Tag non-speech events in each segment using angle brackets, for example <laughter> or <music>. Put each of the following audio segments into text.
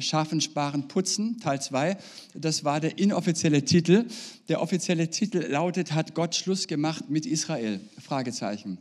Schaffen, Sparen, Putzen, Teil 2. Das war der inoffizielle Titel. Der offizielle Titel lautet, hat Gott Schluss gemacht mit Israel? Fragezeichen.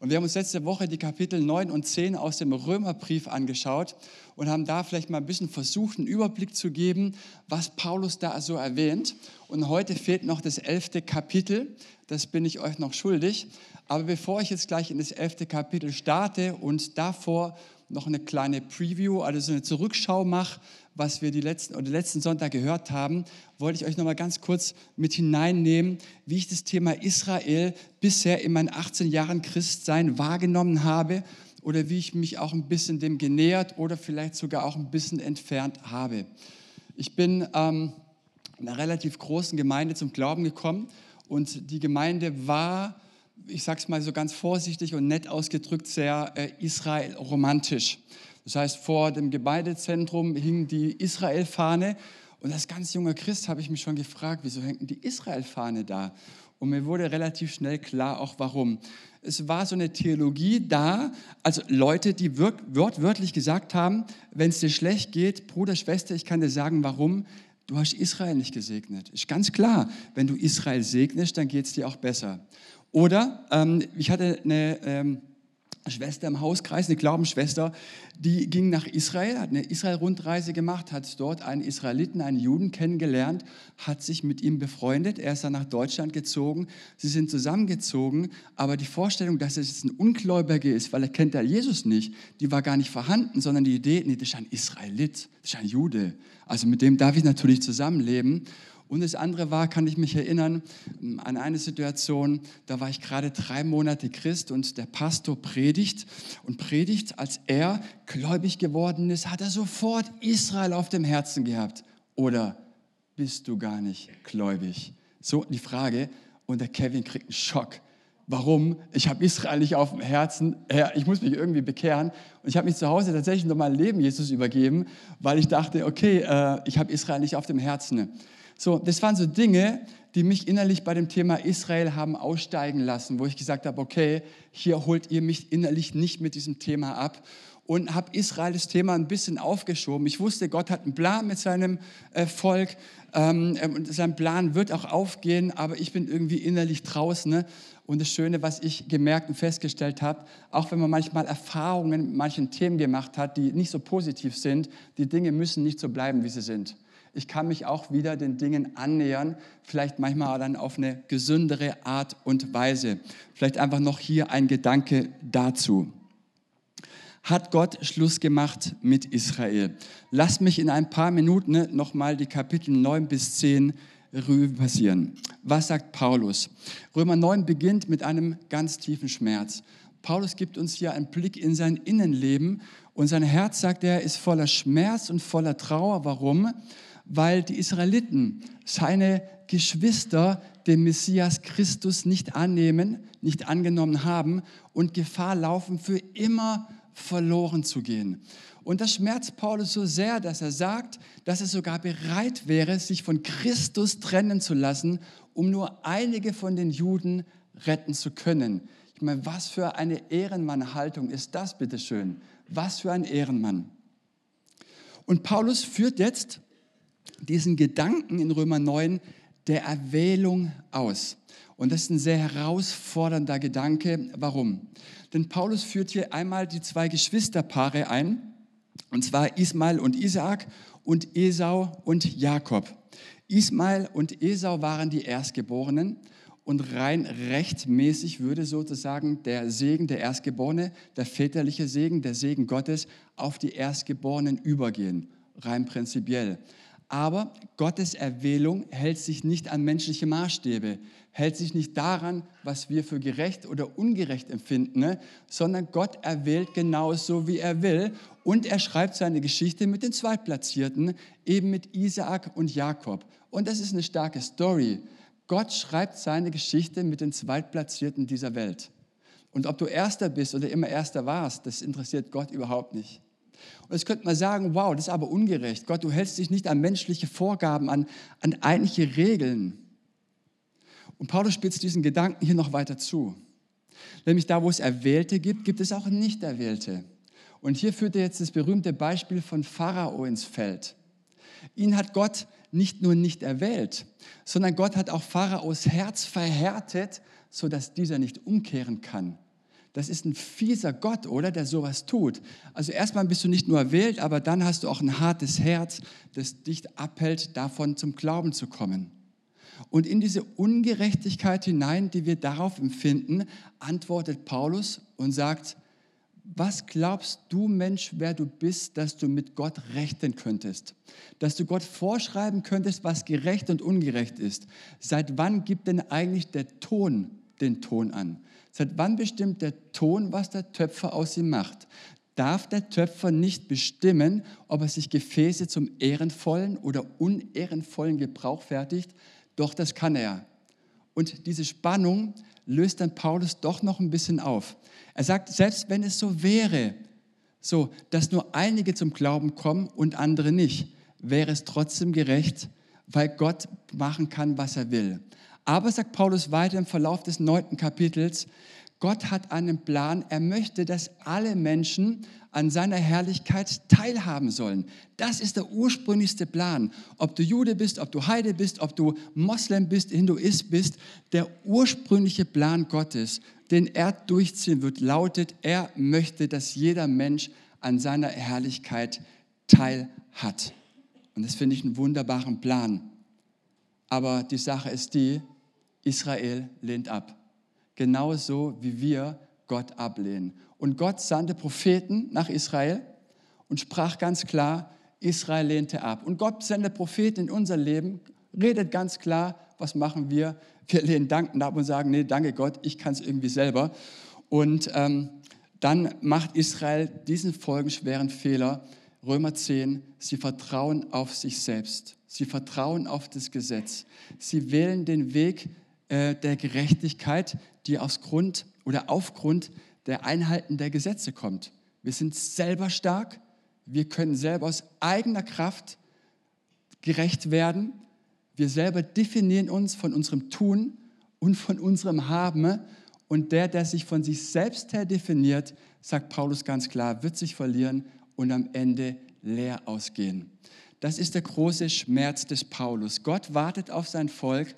Und wir haben uns letzte Woche die Kapitel 9 und 10 aus dem Römerbrief angeschaut und haben da vielleicht mal ein bisschen versucht, einen Überblick zu geben, was Paulus da so erwähnt. Und heute fehlt noch das elfte Kapitel, das bin ich euch noch schuldig. Aber bevor ich jetzt gleich in das elfte Kapitel starte und davor noch eine kleine Preview, also so eine Zurückschau mache, was wir die letzten, oder letzten Sonntag gehört haben, wollte ich euch noch mal ganz kurz mit hineinnehmen, wie ich das Thema Israel bisher in meinen 18 Jahren Christsein wahrgenommen habe oder wie ich mich auch ein bisschen dem genähert oder vielleicht sogar auch ein bisschen entfernt habe. Ich bin ähm, in einer relativ großen Gemeinde zum Glauben gekommen und die Gemeinde war ich sage es mal so ganz vorsichtig und nett ausgedrückt, sehr äh, Israel-romantisch. Das heißt, vor dem Gemeindezentrum hing die Israel-Fahne und als ganz junger Christ habe ich mich schon gefragt, wieso hängt die Israel-Fahne da? Und mir wurde relativ schnell klar auch warum. Es war so eine Theologie da, also Leute, die wortwörtlich gesagt haben, wenn es dir schlecht geht, Bruder, Schwester, ich kann dir sagen, warum. Du hast Israel nicht gesegnet. Ist ganz klar, wenn du Israel segnest, dann geht es dir auch besser. Oder ähm, ich hatte eine ähm, Schwester im Hauskreis, eine Glaubensschwester, die ging nach Israel, hat eine Israel-Rundreise gemacht, hat dort einen Israeliten, einen Juden kennengelernt, hat sich mit ihm befreundet. Er ist dann nach Deutschland gezogen. Sie sind zusammengezogen, aber die Vorstellung, dass es ein Ungläubiger ist, weil er kennt ja Jesus nicht, die war gar nicht vorhanden, sondern die Idee, nee, das ist ein Israelit, das ist ein Jude. Also mit dem darf ich natürlich zusammenleben. Und das andere war, kann ich mich erinnern, an eine Situation, da war ich gerade drei Monate Christ und der Pastor predigt und predigt, als er gläubig geworden ist, hat er sofort Israel auf dem Herzen gehabt. Oder bist du gar nicht gläubig? So die Frage. Und der Kevin kriegt einen Schock. Warum? Ich habe Israel nicht auf dem Herzen. Ich muss mich irgendwie bekehren. Und ich habe mich zu Hause tatsächlich noch mein Leben Jesus übergeben, weil ich dachte, okay, äh, ich habe Israel nicht auf dem Herzen. So, das waren so Dinge, die mich innerlich bei dem Thema Israel haben aussteigen lassen, wo ich gesagt habe, okay, hier holt ihr mich innerlich nicht mit diesem Thema ab und habe Israel das Thema ein bisschen aufgeschoben. Ich wusste, Gott hat einen Plan mit seinem äh, Volk ähm, ähm, und sein Plan wird auch aufgehen, aber ich bin irgendwie innerlich draußen. Ne? Und das Schöne, was ich gemerkt und festgestellt habe, auch wenn man manchmal Erfahrungen mit manchen Themen gemacht hat, die nicht so positiv sind, die Dinge müssen nicht so bleiben, wie sie sind ich kann mich auch wieder den Dingen annähern, vielleicht manchmal dann auf eine gesündere Art und Weise. Vielleicht einfach noch hier ein Gedanke dazu. Hat Gott Schluss gemacht mit Israel? Lass mich in ein paar Minuten nochmal die Kapitel 9 bis 10 Revue passieren. Was sagt Paulus? Römer 9 beginnt mit einem ganz tiefen Schmerz. Paulus gibt uns hier einen Blick in sein Innenleben und sein Herz, sagt er, ist voller Schmerz und voller Trauer. Warum? Weil die Israeliten, seine Geschwister, den Messias Christus nicht annehmen, nicht angenommen haben und Gefahr laufen, für immer verloren zu gehen. Und das schmerzt Paulus so sehr, dass er sagt, dass er sogar bereit wäre, sich von Christus trennen zu lassen, um nur einige von den Juden retten zu können. Ich meine, was für eine Ehrenmannhaltung ist das, bitteschön? Was für ein Ehrenmann. Und Paulus führt jetzt diesen Gedanken in Römer 9 der Erwählung aus. Und das ist ein sehr herausfordernder Gedanke. Warum? Denn Paulus führt hier einmal die zwei Geschwisterpaare ein, und zwar Ismael und Isaak und Esau und Jakob. Ismael und Esau waren die Erstgeborenen und rein rechtmäßig würde sozusagen der Segen der Erstgeborene, der väterliche Segen, der Segen Gottes auf die Erstgeborenen übergehen, rein prinzipiell. Aber Gottes Erwählung hält sich nicht an menschliche Maßstäbe, hält sich nicht daran, was wir für gerecht oder ungerecht empfinden, ne? sondern Gott erwählt genauso, wie er will. Und er schreibt seine Geschichte mit den Zweitplatzierten, eben mit Isaak und Jakob. Und das ist eine starke Story. Gott schreibt seine Geschichte mit den Zweitplatzierten dieser Welt. Und ob du Erster bist oder immer Erster warst, das interessiert Gott überhaupt nicht. Und jetzt könnte man sagen, wow, das ist aber ungerecht. Gott, du hältst dich nicht an menschliche Vorgaben, an, an eigentliche Regeln. Und Paulus spitzt diesen Gedanken hier noch weiter zu. Nämlich da, wo es Erwählte gibt, gibt es auch Nicht-Erwählte. Und hier führt er jetzt das berühmte Beispiel von Pharao ins Feld. Ihn hat Gott nicht nur nicht erwählt, sondern Gott hat auch Pharaos Herz verhärtet, sodass dieser nicht umkehren kann. Das ist ein fieser Gott, oder? Der sowas tut. Also erstmal bist du nicht nur erwählt, aber dann hast du auch ein hartes Herz, das dich abhält, davon zum Glauben zu kommen. Und in diese Ungerechtigkeit hinein, die wir darauf empfinden, antwortet Paulus und sagt, was glaubst du, Mensch, wer du bist, dass du mit Gott rechten könntest? Dass du Gott vorschreiben könntest, was gerecht und ungerecht ist? Seit wann gibt denn eigentlich der Ton den Ton an? Seit wann bestimmt der Ton, was der Töpfer aus ihm macht? Darf der Töpfer nicht bestimmen, ob er sich Gefäße zum ehrenvollen oder unehrenvollen Gebrauch fertigt? Doch das kann er. Und diese Spannung löst dann Paulus doch noch ein bisschen auf. Er sagt, selbst wenn es so wäre, so, dass nur einige zum Glauben kommen und andere nicht, wäre es trotzdem gerecht, weil Gott machen kann, was er will. Aber, sagt Paulus weiter im Verlauf des neunten Kapitels, Gott hat einen Plan. Er möchte, dass alle Menschen an seiner Herrlichkeit teilhaben sollen. Das ist der ursprünglichste Plan. Ob du Jude bist, ob du Heide bist, ob du Moslem bist, Hinduist bist, der ursprüngliche Plan Gottes, den er durchziehen wird, lautet, er möchte, dass jeder Mensch an seiner Herrlichkeit teilhat. Und das finde ich einen wunderbaren Plan. Aber die Sache ist die, Israel lehnt ab. Genauso wie wir Gott ablehnen. Und Gott sandte Propheten nach Israel und sprach ganz klar, Israel lehnte ab. Und Gott sendet Propheten in unser Leben, redet ganz klar, was machen wir? Wir lehnen Danken ab und sagen, nee, danke Gott, ich kann es irgendwie selber. Und ähm, dann macht Israel diesen folgenschweren Fehler, Römer 10, sie vertrauen auf sich selbst. Sie vertrauen auf das Gesetz. Sie wählen den Weg äh, der Gerechtigkeit, die aus Grund oder aufgrund der Einhalten der Gesetze kommt. Wir sind selber stark, wir können selber aus eigener Kraft gerecht werden. Wir selber definieren uns von unserem Tun und von unserem Haben. Und der, der sich von sich selbst her definiert, sagt Paulus ganz klar, wird sich verlieren und am Ende leer ausgehen. Das ist der große Schmerz des Paulus. Gott wartet auf sein Volk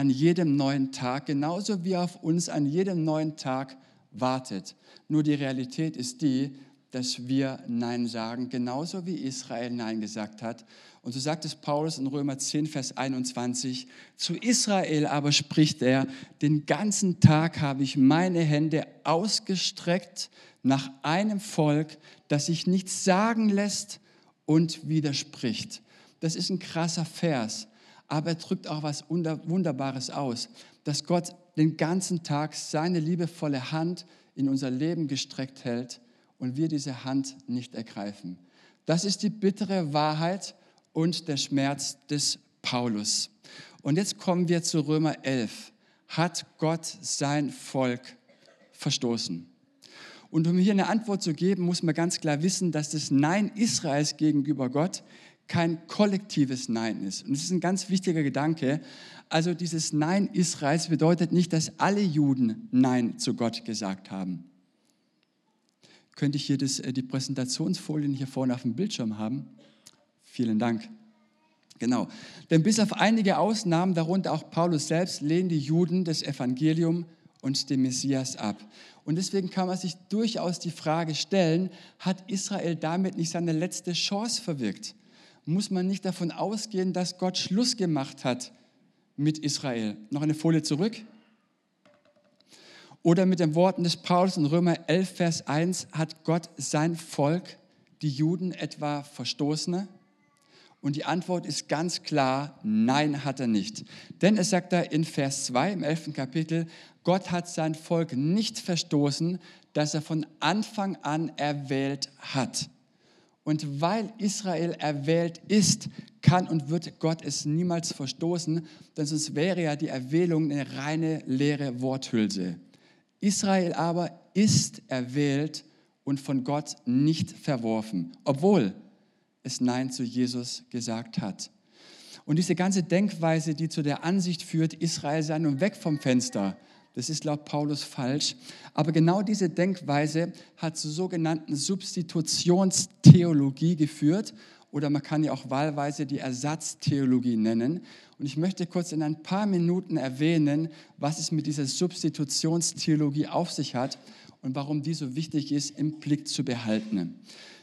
an jedem neuen Tag, genauso wie auf uns an jedem neuen Tag wartet. Nur die Realität ist die, dass wir Nein sagen, genauso wie Israel Nein gesagt hat. Und so sagt es Paulus in Römer 10, Vers 21, zu Israel aber spricht er, den ganzen Tag habe ich meine Hände ausgestreckt nach einem Volk, das sich nichts sagen lässt und widerspricht. Das ist ein krasser Vers, aber er drückt auch was Wunderbares aus, dass Gott den ganzen Tag seine liebevolle Hand in unser Leben gestreckt hält und wir diese Hand nicht ergreifen. Das ist die bittere Wahrheit und der Schmerz des Paulus. Und jetzt kommen wir zu Römer 11. Hat Gott sein Volk verstoßen? Und um hier eine Antwort zu geben, muss man ganz klar wissen, dass das Nein Israels gegenüber Gott kein kollektives Nein ist. Und das ist ein ganz wichtiger Gedanke. Also dieses Nein Israels bedeutet nicht, dass alle Juden Nein zu Gott gesagt haben. Könnte ich hier das, äh, die Präsentationsfolien hier vorne auf dem Bildschirm haben? Vielen Dank. Genau. Denn bis auf einige Ausnahmen, darunter auch Paulus selbst, lehnen die Juden das Evangelium und den Messias ab. Und deswegen kann man sich durchaus die Frage stellen, hat Israel damit nicht seine letzte Chance verwirkt? Muss man nicht davon ausgehen, dass Gott Schluss gemacht hat mit Israel. Noch eine Folie zurück. Oder mit den Worten des Paulus in Römer 11, Vers 1, hat Gott sein Volk, die Juden, etwa verstoßen? Und die Antwort ist ganz klar, nein, hat er nicht. Denn es sagt er in Vers 2 im 11. Kapitel, Gott hat sein Volk nicht verstoßen, das er von Anfang an erwählt hat. Und weil Israel erwählt ist, kann und wird Gott es niemals verstoßen, denn sonst wäre ja die Erwählung eine reine leere Worthülse. Israel aber ist erwählt und von Gott nicht verworfen, obwohl es Nein zu Jesus gesagt hat. Und diese ganze Denkweise, die zu der Ansicht führt, Israel sei nun weg vom Fenster, Das ist laut Paulus falsch. Aber genau diese Denkweise hat zur sogenannten Substitutionstheologie geführt oder man kann ja auch wahlweise die Ersatztheologie nennen. Und ich möchte kurz in ein paar Minuten erwähnen, was es mit dieser Substitutionstheologie auf sich hat und warum die so wichtig ist, im Blick zu behalten.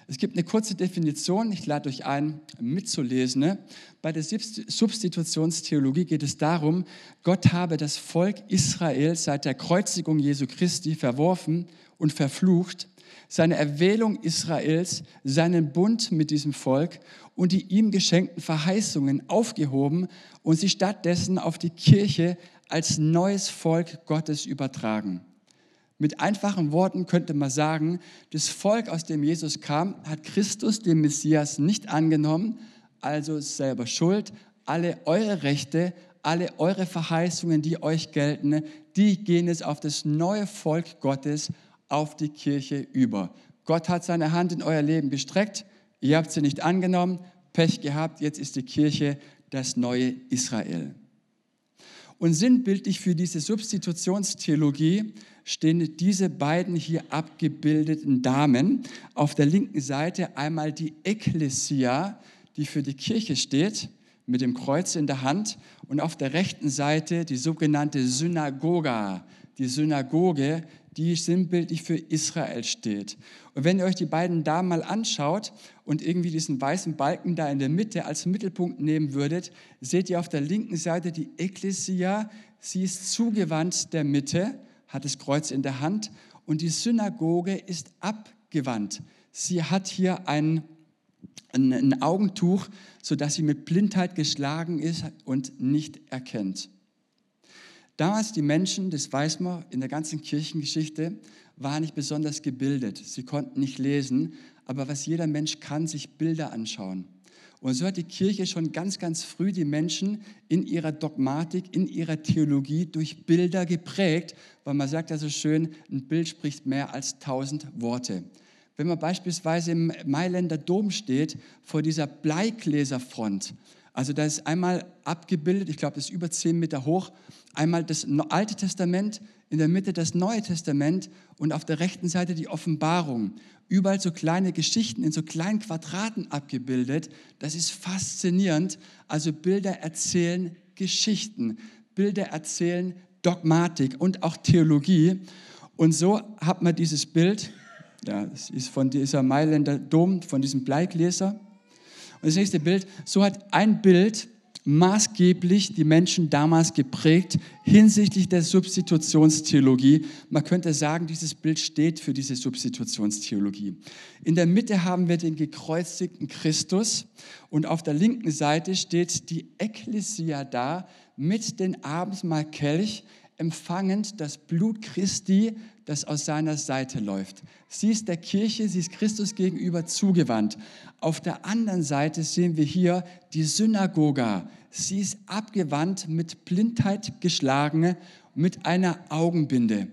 Es gibt eine kurze Definition, ich lade euch ein, mitzulesen. Bei der Substitutionstheologie geht es darum, Gott habe das Volk Israel seit der Kreuzigung Jesu Christi verworfen und verflucht, seine Erwählung Israels, seinen Bund mit diesem Volk und die ihm geschenkten Verheißungen aufgehoben und sie stattdessen auf die Kirche als neues Volk Gottes übertragen. Mit einfachen Worten könnte man sagen, das Volk, aus dem Jesus kam, hat Christus, den Messias, nicht angenommen, also selber schuld. Alle eure Rechte, alle eure Verheißungen, die euch gelten, die gehen jetzt auf das neue Volk Gottes, auf die Kirche über. Gott hat seine Hand in euer Leben gestreckt, ihr habt sie nicht angenommen, Pech gehabt, jetzt ist die Kirche das neue Israel. Und sinnbildlich für diese Substitutionstheologie stehen diese beiden hier abgebildeten Damen. Auf der linken Seite einmal die Ekklesia, die für die Kirche steht, mit dem Kreuz in der Hand. Und auf der rechten Seite die sogenannte Synagoga, die Synagoge, die sinnbildlich für Israel steht. Und wenn ihr euch die beiden Damen mal anschaut und irgendwie diesen weißen Balken da in der Mitte als Mittelpunkt nehmen würdet, seht ihr auf der linken Seite die Ekklesia, sie ist zugewandt der Mitte, hat das Kreuz in der Hand und die Synagoge ist abgewandt. Sie hat hier ein, ein, ein Augentuch, sodass sie mit Blindheit geschlagen ist und nicht erkennt. Damals die Menschen, das weiß man in der ganzen Kirchengeschichte, waren nicht besonders gebildet. Sie konnten nicht lesen, aber was jeder Mensch kann, sich Bilder anschauen. Und so hat die Kirche schon ganz, ganz früh die Menschen in ihrer Dogmatik, in ihrer Theologie durch Bilder geprägt, weil man sagt ja so schön, ein Bild spricht mehr als tausend Worte. Wenn man beispielsweise im Mailänder Dom steht, vor dieser Bleigläserfront, also da ist einmal abgebildet, ich glaube, das ist über zehn Meter hoch, einmal das Alte Testament, in der Mitte das Neue Testament und auf der rechten Seite die Offenbarung. Überall so kleine Geschichten in so kleinen Quadraten abgebildet. Das ist faszinierend. Also Bilder erzählen Geschichten. Bilder erzählen Dogmatik und auch Theologie. Und so hat man dieses Bild, ja, das ist von dieser Mailänder Dom, von diesem Bleigläser, und das nächste Bild, so hat ein Bild maßgeblich die Menschen damals geprägt hinsichtlich der Substitutionstheologie. Man könnte sagen, dieses Bild steht für diese Substitutionstheologie. In der Mitte haben wir den gekreuzigten Christus und auf der linken Seite steht die Ekklesia da mit dem Abendmahlkelch, empfangend das Blut Christi, das aus seiner Seite läuft. Sie ist der Kirche, sie ist Christus gegenüber zugewandt. Auf der anderen Seite sehen wir hier die Synagoga. Sie ist abgewandt, mit Blindheit geschlagen, mit einer Augenbinde.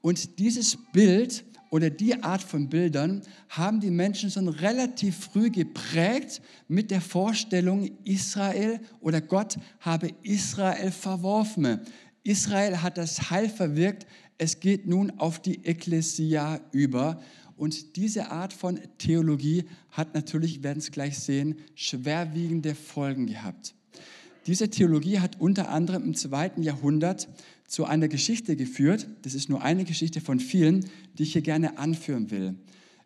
Und dieses Bild oder die Art von Bildern haben die Menschen schon relativ früh geprägt mit der Vorstellung, Israel oder Gott habe Israel verworfen. Israel hat das Heil verwirkt, es geht nun auf die Ekklesia über. Und diese Art von Theologie hat natürlich, werden es gleich sehen, schwerwiegende Folgen gehabt. Diese Theologie hat unter anderem im zweiten Jahrhundert zu einer Geschichte geführt. Das ist nur eine Geschichte von vielen, die ich hier gerne anführen will.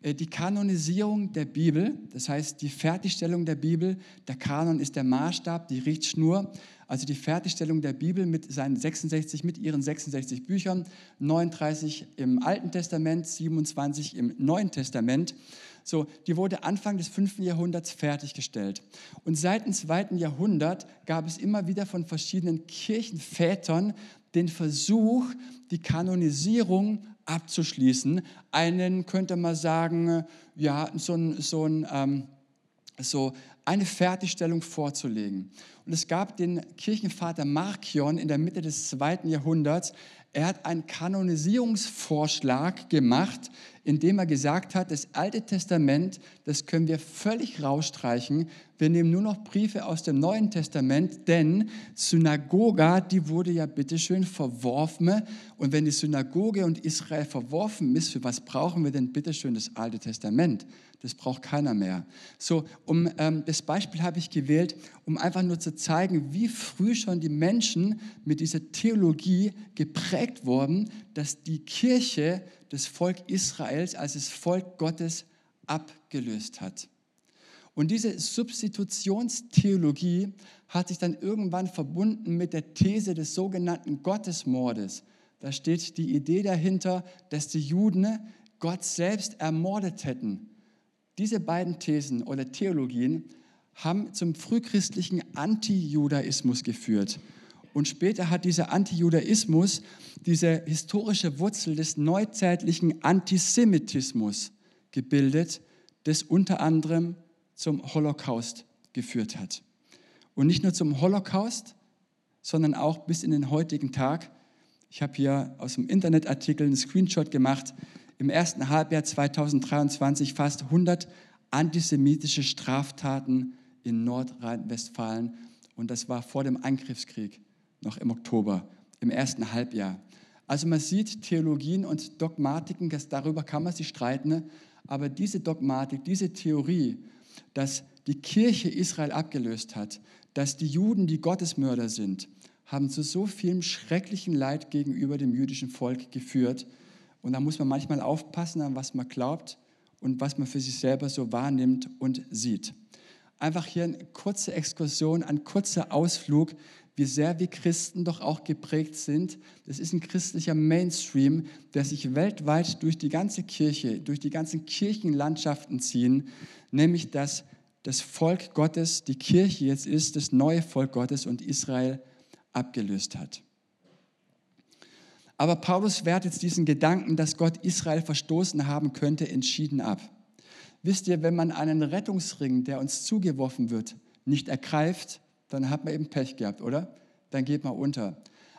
Äh, die Kanonisierung der Bibel, das heißt die Fertigstellung der Bibel, der Kanon ist der Maßstab, die Richtschnur, also die Fertigstellung der Bibel mit seinen 66, mit ihren 66 Büchern, 39 im Alten Testament, 27 im Neuen Testament. So, die wurde Anfang des 5. Jahrhunderts fertiggestellt. Und seit dem 2. Jahrhundert gab es immer wieder von verschiedenen Kirchenvätern den Versuch, die Kanonisierung abzuschließen. Einen könnte man sagen, ja, so ein, so ein ähm, so eine Fertigstellung vorzulegen. Und es gab den Kirchenvater Markion in der Mitte des zweiten Jahrhunderts. Er hat einen Kanonisierungsvorschlag gemacht, indem er gesagt hat, das Alte Testament, das können wir völlig rausstreichen. Wir nehmen nur noch Briefe aus dem Neuen Testament, denn Synagoga, die wurde ja bitteschön verworfen. Und wenn die Synagoge und Israel verworfen ist, für was brauchen wir denn bitteschön das Alte Testament? Das braucht keiner mehr. So, um, ähm, das Beispiel habe ich gewählt, um einfach nur zu zeigen, wie früh schon die Menschen mit dieser Theologie geprägt wurden, dass die Kirche das Volk Israels als das Volk Gottes abgelöst hat. Und diese Substitutionstheologie hat sich dann irgendwann verbunden mit der These des sogenannten Gottesmordes. Da steht die Idee dahinter, dass die Juden Gott selbst ermordet hätten. Diese beiden Thesen oder Theologien haben zum frühchristlichen Antijudaismus geführt. Und später hat dieser Antijudaismus diese historische Wurzel des neuzeitlichen Antisemitismus gebildet, das unter anderem zum Holocaust geführt hat. Und nicht nur zum Holocaust, sondern auch bis in den heutigen Tag. Ich habe hier aus dem Internetartikel einen Screenshot gemacht im ersten Halbjahr 2023 fast 100 antisemitische Straftaten in Nordrhein-Westfalen. Und das war vor dem Angriffskrieg, noch im Oktober, im ersten Halbjahr. Also man sieht Theologien und Dogmatiken, darüber kann man sich streiten, aber diese Dogmatik, diese Theorie, dass die Kirche Israel abgelöst hat, dass die Juden die Gottesmörder sind, haben zu so vielem schrecklichen Leid gegenüber dem jüdischen Volk geführt, und da muss man manchmal aufpassen, an was man glaubt und was man für sich selber so wahrnimmt und sieht. Einfach hier eine kurze Exkursion, ein kurzer Ausflug, wie sehr wir Christen doch auch geprägt sind. Das ist ein christlicher Mainstream, der sich weltweit durch die ganze Kirche, durch die ganzen Kirchenlandschaften ziehen, nämlich dass das Volk Gottes, die Kirche jetzt ist, das neue Volk Gottes und Israel abgelöst hat. Aber Paulus wehrt jetzt diesen Gedanken, dass Gott Israel verstoßen haben könnte, entschieden ab. Wisst ihr, wenn man einen Rettungsring, der uns zugeworfen wird, nicht ergreift, dann hat man eben Pech gehabt, oder? Dann geht man unter.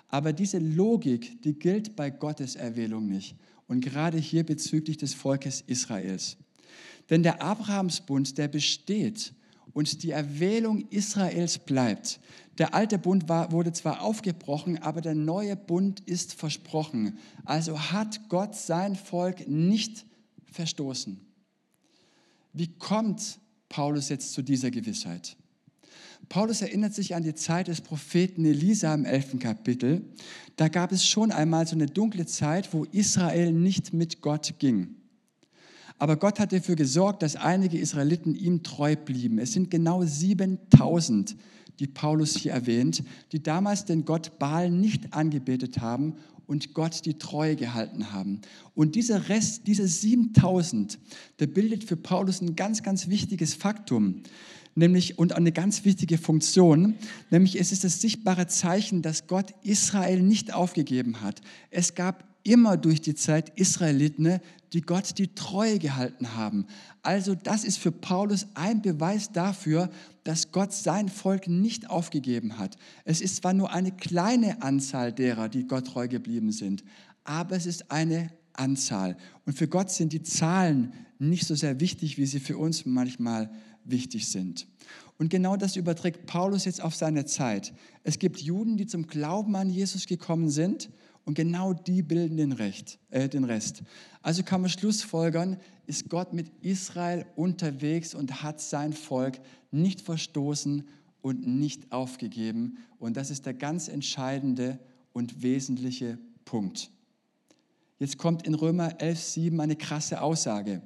Aber diese Logik, die gilt bei Gottes Erwählung nicht. Und gerade hier bezüglich des Volkes Israels. Denn der Abrahamsbund, der besteht und die Erwählung Israels bleibt. Der alte Bund war, wurde zwar aufgebrochen, aber der neue Bund ist versprochen. Also hat Gott sein Volk nicht verstoßen. Wie kommt Paulus jetzt zu dieser Gewissheit? Paulus erinnert sich an die Zeit des Propheten Elisa im 11. Kapitel. Da gab es schon einmal so eine dunkle Zeit, wo Israel nicht mit Gott ging. Aber Gott hat dafür gesorgt, dass einige Israeliten ihm treu blieben. Es sind genau 7000, die Paulus hier erwähnt, die damals den Gott Baal nicht angebetet haben und Gott die Treue gehalten haben. Und dieser Rest, diese 7000, der bildet für Paulus ein ganz, ganz wichtiges Faktum, nämlich und eine ganz wichtige Funktion, nämlich es ist das sichtbare Zeichen, dass Gott Israel nicht aufgegeben hat. Es gab immer durch die Zeit Israeliten, die Gott die Treue gehalten haben. Also das ist für Paulus ein Beweis dafür, dass Gott sein Volk nicht aufgegeben hat. Es ist zwar nur eine kleine Anzahl derer, die Gott treu geblieben sind, aber es ist eine Anzahl. Und für Gott sind die Zahlen nicht so sehr wichtig, wie sie für uns manchmal wichtig sind. Und genau das überträgt Paulus jetzt auf seine Zeit. Es gibt Juden, die zum Glauben an Jesus gekommen sind und genau die bilden den, Recht, äh, den Rest. Also kann man schlussfolgern, ist Gott mit Israel unterwegs und hat sein Volk nicht verstoßen und nicht aufgegeben. Und das ist der ganz entscheidende und wesentliche Punkt. Jetzt kommt in Römer 11.7 eine krasse Aussage.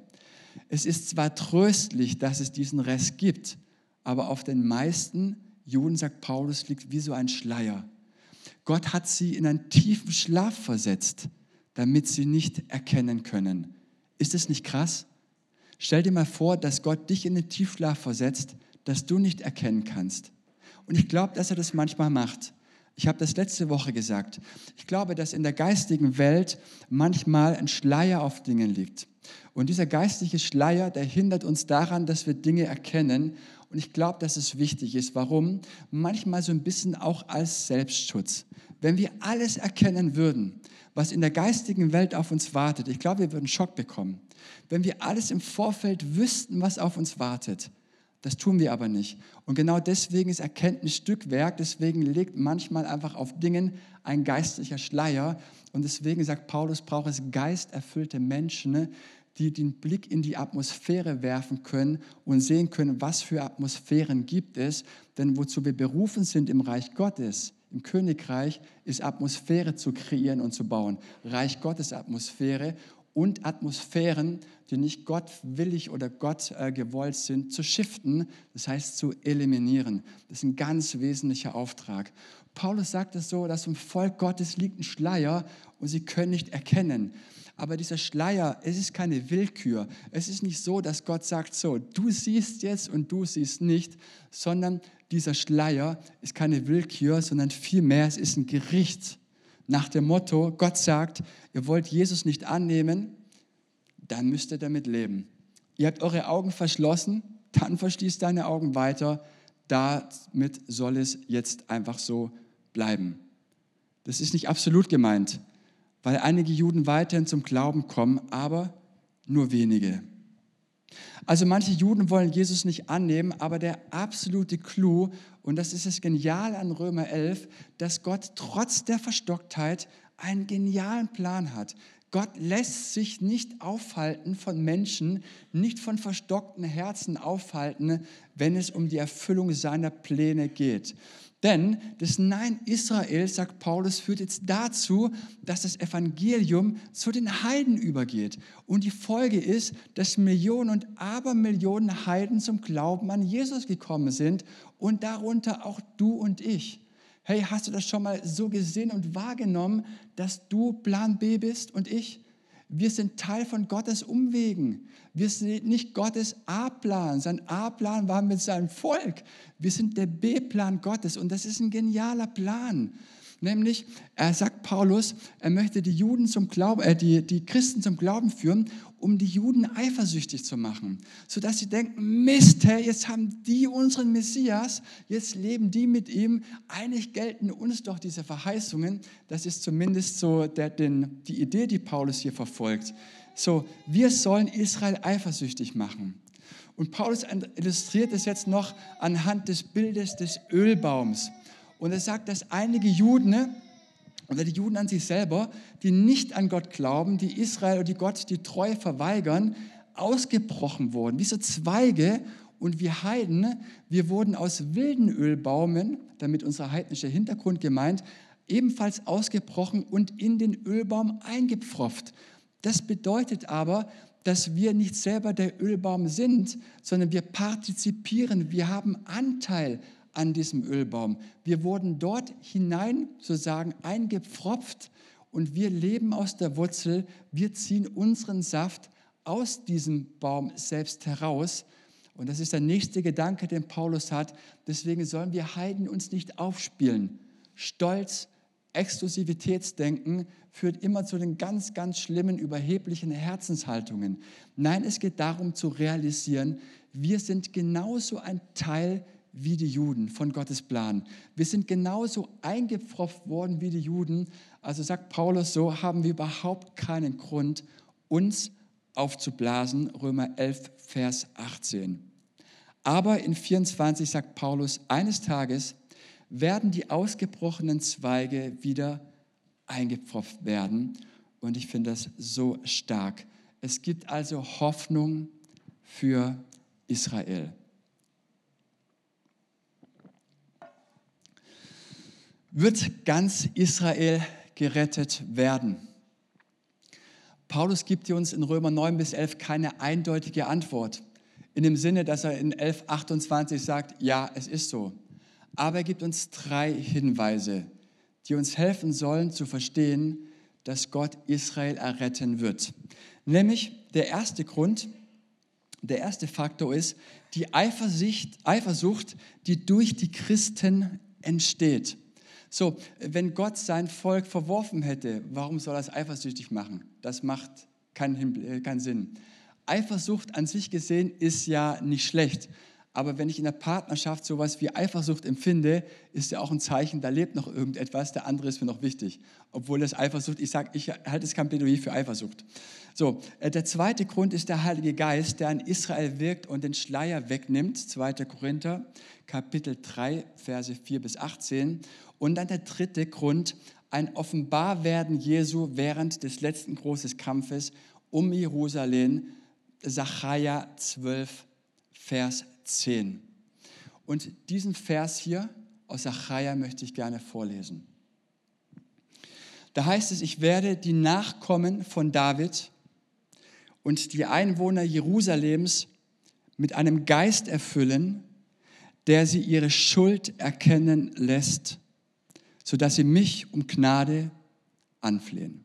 Es ist zwar tröstlich, dass es diesen Rest gibt, aber auf den meisten Juden, sagt Paulus, liegt wie so ein Schleier. Gott hat sie in einen tiefen Schlaf versetzt, damit sie nicht erkennen können. Ist es nicht krass? Stell dir mal vor, dass Gott dich in den Tiefschlaf versetzt, dass du nicht erkennen kannst. Und ich glaube, dass er das manchmal macht. Ich habe das letzte Woche gesagt. Ich glaube, dass in der geistigen Welt manchmal ein Schleier auf Dingen liegt. Und dieser geistliche Schleier, der hindert uns daran, dass wir Dinge erkennen. Und ich glaube, dass es wichtig ist. Warum? Manchmal so ein bisschen auch als Selbstschutz. Wenn wir alles erkennen würden, was in der geistigen Welt auf uns wartet, ich glaube, wir würden Schock bekommen. Wenn wir alles im Vorfeld wüssten, was auf uns wartet, das tun wir aber nicht. Und genau deswegen ist Erkenntnis Stückwerk, deswegen liegt manchmal einfach auf Dingen ein geistlicher Schleier. Und deswegen sagt Paulus, braucht es geisterfüllte Menschen, die den Blick in die Atmosphäre werfen können und sehen können, was für Atmosphären gibt es. Denn wozu wir berufen sind im Reich Gottes, im Königreich, ist Atmosphäre zu kreieren und zu bauen. Reich Gottes Atmosphäre und Atmosphären, die nicht gottwillig oder Gott äh, sind, zu shiften, das heißt zu eliminieren. Das ist ein ganz wesentlicher Auftrag. Paulus sagt es so, dass im Volk Gottes liegt ein Schleier und sie können nicht erkennen. Aber dieser Schleier, es ist keine Willkür. Es ist nicht so, dass Gott sagt, so, du siehst jetzt und du siehst nicht, sondern dieser Schleier ist keine Willkür, sondern vielmehr es ist ein Gericht nach dem Motto, Gott sagt, ihr wollt Jesus nicht annehmen, dann müsst ihr damit leben. Ihr habt eure Augen verschlossen, dann verschließt deine Augen weiter. Damit soll es jetzt einfach so bleiben. Das ist nicht absolut gemeint, weil einige Juden weiterhin zum Glauben kommen, aber nur wenige. Also manche Juden wollen Jesus nicht annehmen, aber der absolute Clou, und das ist das Geniale an Römer 11, dass Gott trotz der Verstocktheit einen genialen Plan hat. Gott lässt sich nicht aufhalten von Menschen, nicht von verstockten Herzen aufhalten, wenn es um die Erfüllung seiner Pläne geht. Denn das Nein Israels, sagt Paulus, führt jetzt dazu, dass das Evangelium zu den Heiden übergeht. Und die Folge ist, dass Millionen und Abermillionen Heiden zum Glauben an Jesus gekommen sind und darunter auch du und ich. Hey, hast du das schon mal so gesehen und wahrgenommen, dass du Plan B bist und ich? Wir sind Teil von Gottes Umwegen. Wir sind nicht Gottes A-Plan. Sein A-Plan war mit seinem Volk. Wir sind der B-Plan Gottes und das ist ein genialer Plan. Nämlich, er sagt Paulus, er möchte die Juden zum Glauben, äh, die, die Christen zum Glauben führen, um die Juden eifersüchtig zu machen, sodass sie denken, Mist, hey, jetzt haben die unseren Messias, jetzt leben die mit ihm, eigentlich gelten uns doch diese Verheißungen. Das ist zumindest so der, den, die Idee, die Paulus hier verfolgt. So, wir sollen Israel eifersüchtig machen. Und Paulus illustriert es jetzt noch anhand des Bildes des Ölbaums. Und er sagt, dass einige Juden, ne, oder die Juden an sich selber, die nicht an Gott glauben, die Israel oder die Gott die Treue verweigern, ausgebrochen wurden, wie so Zweige. Und wir Heiden, wir wurden aus wilden Ölbaumen, damit unser heidnischer Hintergrund gemeint, ebenfalls ausgebrochen und in den Ölbaum eingepfropft. Das bedeutet aber, dass wir nicht selber der Ölbaum sind, sondern wir partizipieren, wir haben Anteil an diesem Ölbaum. Wir wurden dort hinein sozusagen eingepfropft und wir leben aus der Wurzel, wir ziehen unseren Saft aus diesem Baum selbst heraus. Und das ist der nächste Gedanke, den Paulus hat. Deswegen sollen wir Heiden uns nicht aufspielen. Stolz, Exklusivitätsdenken führt immer zu den ganz, ganz schlimmen, überheblichen Herzenshaltungen. Nein, es geht darum zu realisieren, wir sind genauso ein Teil wie die Juden von Gottes Plan. Wir sind genauso eingepfropft worden wie die Juden. Also sagt Paulus so, haben wir überhaupt keinen Grund, uns aufzublasen. Römer 11, Vers 18. Aber in 24 sagt Paulus, eines Tages werden die ausgebrochenen Zweige wieder eingepfropft werden. Und ich finde das so stark. Es gibt also Hoffnung für Israel. Wird ganz Israel gerettet werden? Paulus gibt uns in Römer 9 bis 11 keine eindeutige Antwort. In dem Sinne, dass er in 11.28 sagt, ja, es ist so. Aber er gibt uns drei Hinweise, die uns helfen sollen zu verstehen, dass Gott Israel erretten wird. Nämlich der erste Grund, der erste Faktor ist die Eifersucht die durch die Christen entsteht. So, wenn Gott sein Volk verworfen hätte, warum soll er es eifersüchtig machen? Das macht keinen, äh, keinen Sinn. Eifersucht an sich gesehen ist ja nicht schlecht. Aber wenn ich in der Partnerschaft sowas wie Eifersucht empfinde, ist ja auch ein Zeichen, da lebt noch irgendetwas, der andere ist mir noch wichtig. Obwohl das Eifersucht, ich sage, ich halte es kein Plädoyer für Eifersucht. So, äh, der zweite Grund ist der Heilige Geist, der an Israel wirkt und den Schleier wegnimmt. 2. Korinther, Kapitel 3, Verse 4 bis 18. Und dann der dritte Grund, ein Offenbarwerden Jesu während des letzten großen Kampfes um Jerusalem, Sacharja 12, Vers 10. Und diesen Vers hier aus Sacharja möchte ich gerne vorlesen. Da heißt es, ich werde die Nachkommen von David und die Einwohner Jerusalems mit einem Geist erfüllen, der sie ihre Schuld erkennen lässt, sodass sie mich um Gnade anflehen.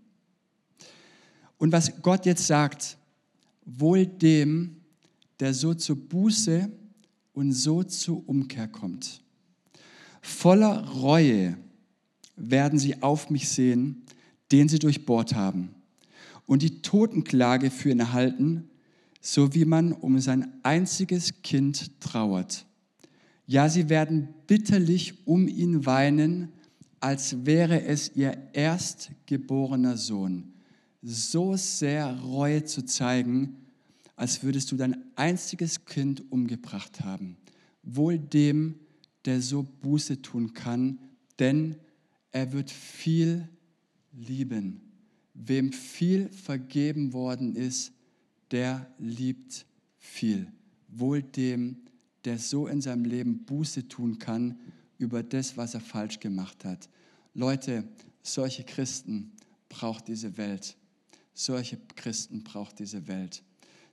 Und was Gott jetzt sagt, wohl dem, der so zur Buße und so zur Umkehr kommt. Voller Reue werden sie auf mich sehen, den sie durchbohrt haben, und die Totenklage für ihn erhalten, so wie man um sein einziges Kind trauert. Ja, sie werden bitterlich um ihn weinen, als wäre es ihr erstgeborener Sohn. So sehr Reue zu zeigen, als würdest du dein einziges Kind umgebracht haben. Wohl dem, der so Buße tun kann, denn er wird viel lieben. Wem viel vergeben worden ist, der liebt viel. Wohl dem, der so in seinem Leben Buße tun kann über das, was er falsch gemacht hat. Leute, solche Christen braucht diese Welt. Solche Christen braucht diese Welt.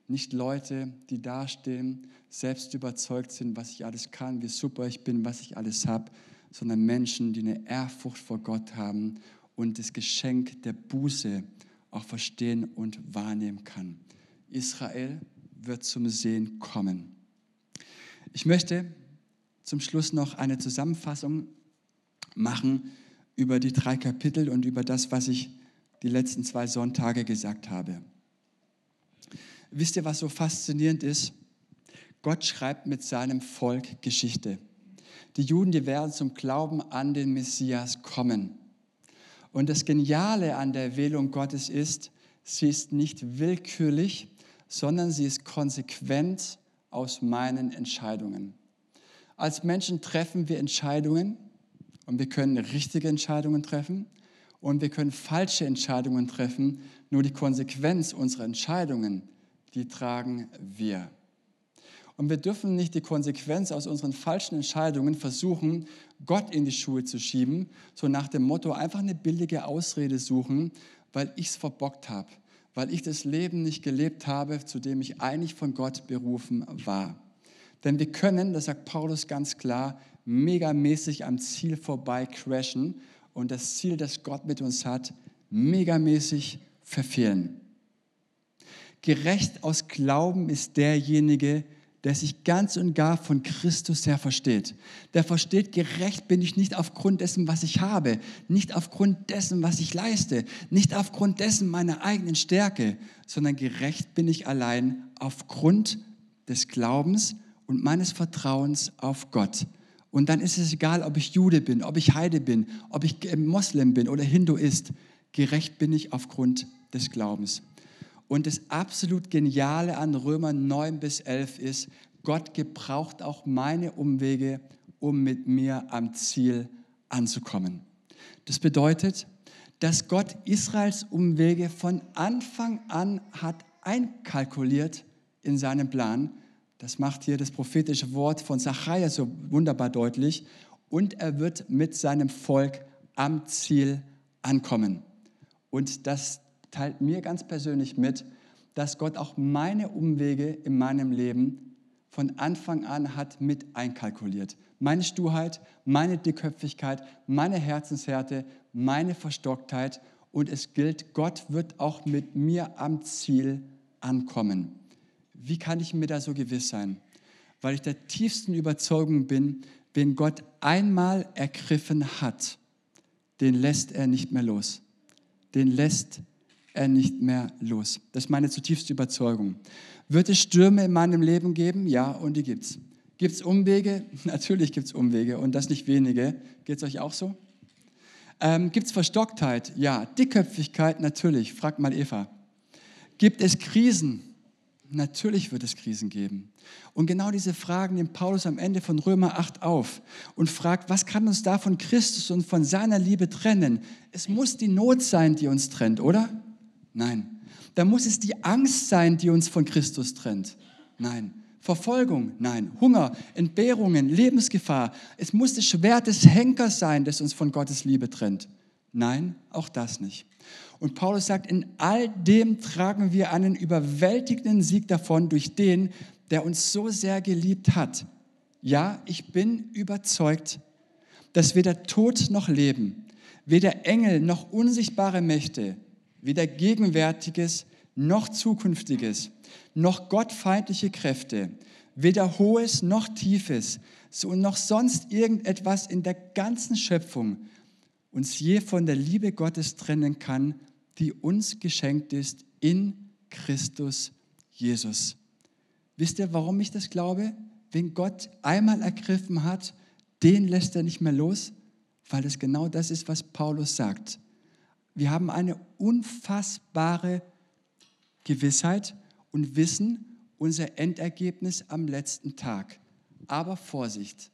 Nicht Leute, die dastehen, selbst überzeugt sind, was ich alles kann, wie super ich bin, was ich alles habe, sondern Menschen, die eine Ehrfurcht vor Gott haben und das Geschenk der Buße auch verstehen und wahrnehmen kann. Israel wird zum Sehen kommen. Ich möchte zum Schluss noch eine Zusammenfassung machen über die drei Kapitel und über das, was ich die letzten zwei Sonntage gesagt habe. Wisst ihr, was so faszinierend ist? Gott schreibt mit seinem Volk Geschichte. Die Juden, die werden zum Glauben an den Messias kommen. Und das Geniale an der Wählung Gottes ist, sie ist nicht willkürlich, sondern sie ist konsequent aus meinen Entscheidungen. Als Menschen treffen wir Entscheidungen und wir können richtige Entscheidungen treffen und wir können falsche Entscheidungen treffen. Nur die Konsequenz unserer Entscheidungen die tragen wir. Und wir dürfen nicht die Konsequenz aus unseren falschen Entscheidungen versuchen, Gott in die Schuhe zu schieben, so nach dem Motto einfach eine billige Ausrede suchen, weil ich es verbockt habe, weil ich das Leben nicht gelebt habe, zu dem ich eigentlich von Gott berufen war. Denn wir können, das sagt Paulus ganz klar, megamäßig am Ziel vorbei crashen und das Ziel, das Gott mit uns hat, megamäßig verfehlen. Gerecht aus Glauben ist derjenige, der sich ganz und gar von Christus her versteht. Der versteht, gerecht bin ich nicht aufgrund dessen, was ich habe, nicht aufgrund dessen, was ich leiste, nicht aufgrund dessen meiner eigenen Stärke, sondern gerecht bin ich allein aufgrund des Glaubens und meines Vertrauens auf Gott. Und dann ist es egal, ob ich Jude bin, ob ich Heide bin, ob ich Moslem bin oder Hinduist. Gerecht bin ich aufgrund des Glaubens. Und das absolut Geniale an Römer 9 bis 11 ist, Gott gebraucht auch meine Umwege, um mit mir am Ziel anzukommen. Das bedeutet, dass Gott Israels Umwege von Anfang an hat einkalkuliert in seinem Plan. Das macht hier das prophetische Wort von Zachariah so wunderbar deutlich. Und er wird mit seinem Volk am Ziel ankommen. Und das teilt mir ganz persönlich mit, dass Gott auch meine Umwege in meinem Leben von Anfang an hat mit einkalkuliert. Meine Sturheit, meine Dickköpfigkeit, meine Herzenshärte, meine Verstocktheit. Und es gilt, Gott wird auch mit mir am Ziel ankommen. Wie kann ich mir da so gewiss sein? Weil ich der tiefsten Überzeugung bin, wenn Gott einmal ergriffen hat, den lässt er nicht mehr los. Den lässt er nicht mehr los. Das ist meine zutiefste Überzeugung. Wird es Stürme in meinem Leben geben? Ja, und die gibt es. Gibt es Umwege? <laughs> Natürlich gibt es Umwege und das nicht wenige. Geht es euch auch so? Ähm, gibt es Verstocktheit? Ja. Dickköpfigkeit? Natürlich. Fragt mal Eva. Gibt es Krisen? Natürlich wird es Krisen geben. Und genau diese Fragen nimmt Paulus am Ende von Römer 8 auf und fragt, was kann uns da von Christus und von seiner Liebe trennen? Es muss die Not sein, die uns trennt, oder? Nein. Da muss es die Angst sein, die uns von Christus trennt. Nein. Verfolgung? Nein. Hunger, Entbehrungen, Lebensgefahr. Es muss das Schwert des Henkers sein, das uns von Gottes Liebe trennt. Nein, auch das nicht. Und Paulus sagt, in all dem tragen wir einen überwältigenden Sieg davon durch den, der uns so sehr geliebt hat. Ja, ich bin überzeugt, dass weder Tod noch Leben, weder Engel noch unsichtbare Mächte, weder Gegenwärtiges noch Zukünftiges, noch gottfeindliche Kräfte, weder Hohes noch Tiefes, so noch sonst irgendetwas in der ganzen Schöpfung uns je von der Liebe Gottes trennen kann, die uns geschenkt ist in Christus Jesus. Wisst ihr, warum ich das glaube? Wenn Gott einmal ergriffen hat, den lässt er nicht mehr los, weil es genau das ist, was Paulus sagt. Wir haben eine unfassbare Gewissheit und wissen unser Endergebnis am letzten Tag. Aber Vorsicht,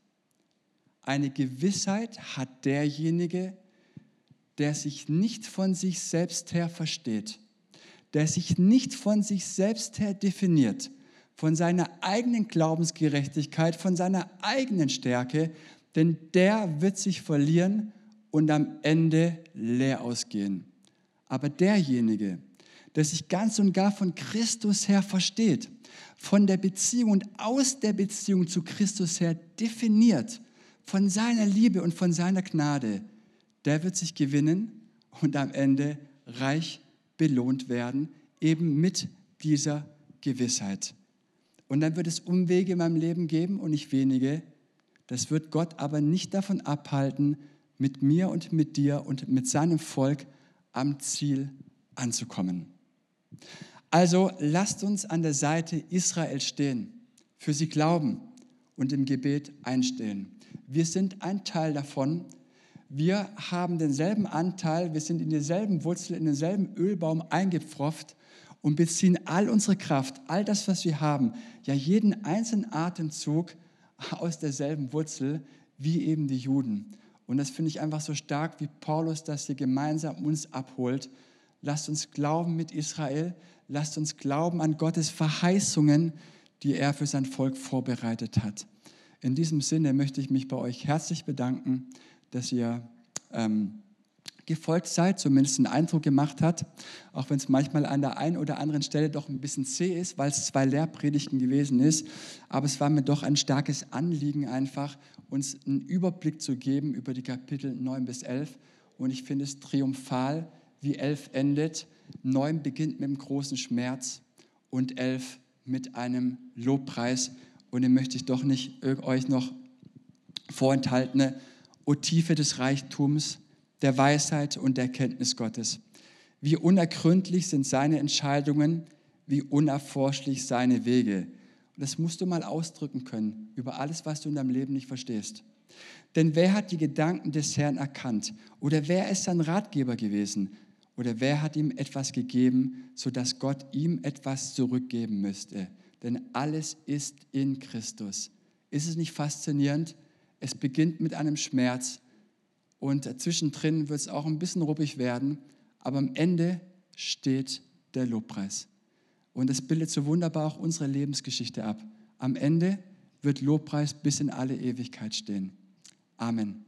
eine Gewissheit hat derjenige, der sich nicht von sich selbst her versteht, der sich nicht von sich selbst her definiert, von seiner eigenen Glaubensgerechtigkeit, von seiner eigenen Stärke, denn der wird sich verlieren und am Ende leer ausgehen. Aber derjenige, der sich ganz und gar von Christus her versteht, von der Beziehung und aus der Beziehung zu Christus her definiert, von seiner Liebe und von seiner Gnade, der wird sich gewinnen und am Ende reich belohnt werden, eben mit dieser Gewissheit. Und dann wird es Umwege in meinem Leben geben und nicht wenige. Das wird Gott aber nicht davon abhalten, mit mir und mit dir und mit seinem Volk am Ziel anzukommen. Also lasst uns an der Seite Israel stehen, für sie glauben und im Gebet einstehen. Wir sind ein Teil davon wir haben denselben Anteil, wir sind in derselben Wurzel, in denselben Ölbaum eingepfropft und beziehen all unsere Kraft, all das, was wir haben, ja jeden einzelnen Atemzug aus derselben Wurzel wie eben die Juden. Und das finde ich einfach so stark, wie Paulus das hier gemeinsam uns abholt. Lasst uns glauben mit Israel, lasst uns glauben an Gottes Verheißungen, die er für sein Volk vorbereitet hat. In diesem Sinne möchte ich mich bei euch herzlich bedanken dass ihr ähm, gefolgt seid, zumindest einen Eindruck gemacht hat, auch wenn es manchmal an der einen oder anderen Stelle doch ein bisschen zäh ist, weil es zwei Lehrpredigten gewesen ist. Aber es war mir doch ein starkes Anliegen einfach, uns einen Überblick zu geben über die Kapitel 9 bis 11. Und ich finde es triumphal, wie 11 endet. 9 beginnt mit einem großen Schmerz und 11 mit einem Lobpreis. Und den möchte ich doch nicht euch noch vorenthalten o Tiefe des Reichtums, der Weisheit und der Erkenntnis Gottes. Wie unergründlich sind seine Entscheidungen, wie unerforschlich seine Wege. Und das musst du mal ausdrücken können über alles, was du in deinem Leben nicht verstehst. Denn wer hat die Gedanken des Herrn erkannt? Oder wer ist sein Ratgeber gewesen? Oder wer hat ihm etwas gegeben, sodass Gott ihm etwas zurückgeben müsste? Denn alles ist in Christus. Ist es nicht faszinierend? Es beginnt mit einem Schmerz und zwischendrin wird es auch ein bisschen ruppig werden, aber am Ende steht der Lobpreis. Und es bildet so wunderbar auch unsere Lebensgeschichte ab. Am Ende wird Lobpreis bis in alle Ewigkeit stehen. Amen.